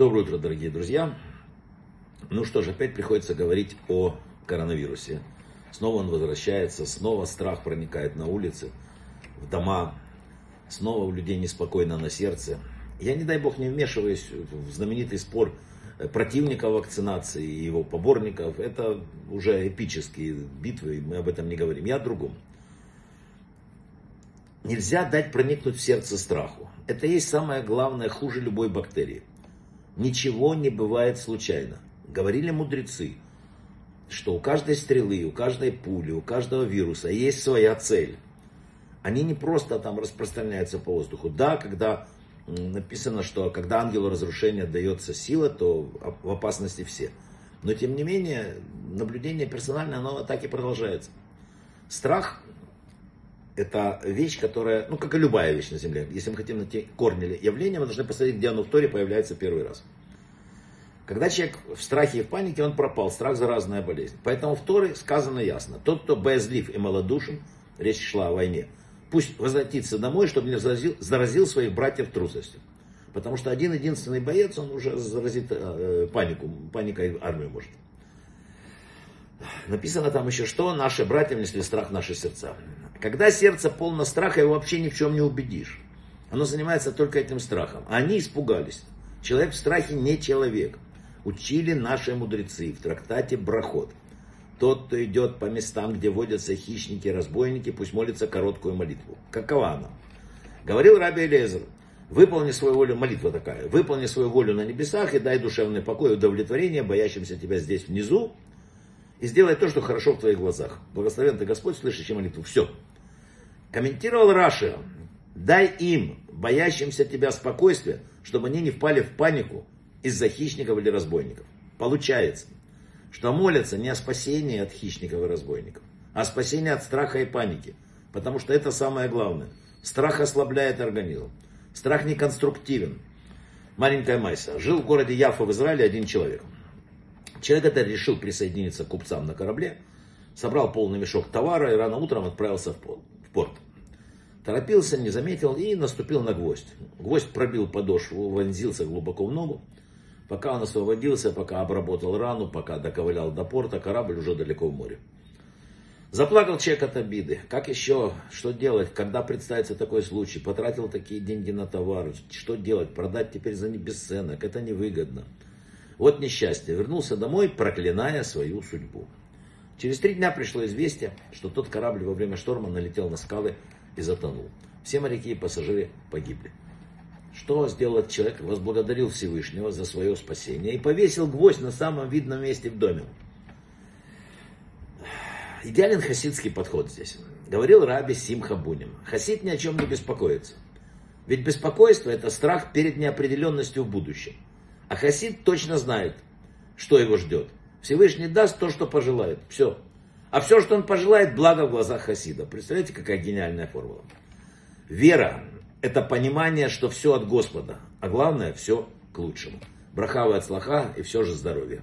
Доброе утро, дорогие друзья. Ну что ж, опять приходится говорить о коронавирусе. Снова он возвращается, снова страх проникает на улицы, в дома, снова у людей неспокойно на сердце. Я, не дай бог, не вмешиваюсь в знаменитый спор противника вакцинации и его поборников. Это уже эпические битвы, мы об этом не говорим. Я о другом. Нельзя дать проникнуть в сердце страху. Это есть самое главное, хуже любой бактерии. Ничего не бывает случайно. Говорили мудрецы, что у каждой стрелы, у каждой пули, у каждого вируса есть своя цель. Они не просто там распространяются по воздуху. Да, когда написано, что когда ангелу разрушения дается сила, то в опасности все. Но тем не менее, наблюдение персональное, оно так и продолжается. Страх это вещь, которая, ну как и любая вещь на Земле, если мы хотим найти корни явления, мы должны посмотреть, где оно в Торе появляется первый раз. Когда человек в страхе и в панике, он пропал. Страх заразная болезнь. Поэтому в Торе сказано ясно. Тот, кто боязлив и малодушен, речь шла о войне, пусть возвратится домой, чтобы не заразил, заразил своих братьев трусостью. Потому что один единственный боец, он уже заразит э, панику, паникой армию может. Написано там еще, что наши братья внесли страх в наши сердца. Когда сердце полно страха, его вообще ни в чем не убедишь. Оно занимается только этим страхом. Они испугались. Человек в страхе не человек. Учили наши мудрецы в трактате Брахот. Тот, кто идет по местам, где водятся хищники разбойники, пусть молится короткую молитву. Какова она? Говорил Раби Элезер, выполни свою волю, молитва такая, выполни свою волю на небесах и дай душевный покой и удовлетворение боящимся тебя здесь внизу, и сделай то, что хорошо в твоих глазах. Благословен ты Господь, слышащий молитву. Все. Комментировал Раши, дай им, боящимся тебя, спокойствие, чтобы они не впали в панику из-за хищников или разбойников. Получается, что молятся не о спасении от хищников и разбойников, а о спасении от страха и паники. Потому что это самое главное. Страх ослабляет организм. Страх не конструктивен. Маленькая Майса. Жил в городе Яфа в Израиле один человек. Человек это решил присоединиться к купцам на корабле, собрал полный мешок товара и рано утром отправился в порт. Торопился, не заметил и наступил на гвоздь. Гвоздь пробил подошву, вонзился глубоко в ногу. Пока он освободился, пока обработал рану, пока доковылял до порта, корабль уже далеко в море. Заплакал человек от обиды. Как еще? Что делать? Когда представится такой случай? Потратил такие деньги на товар. Что делать? Продать теперь за бесценок. Это невыгодно. Вот несчастье. Вернулся домой, проклиная свою судьбу. Через три дня пришло известие, что тот корабль во время шторма налетел на скалы и затонул. Все моряки и пассажиры погибли. Что сделал человек? Возблагодарил Всевышнего за свое спасение и повесил гвоздь на самом видном месте в доме. Идеален хасидский подход здесь. Говорил Раби Симха Буним. Хасид ни о чем не беспокоится. Ведь беспокойство это страх перед неопределенностью в будущем. А хасид точно знает, что его ждет. Всевышний даст то, что пожелает. Все. А все, что он пожелает, благо в глазах Хасида. Представляете, какая гениальная формула. Вера – это понимание, что все от Господа. А главное, все к лучшему. Брахава от слаха и все же здоровье.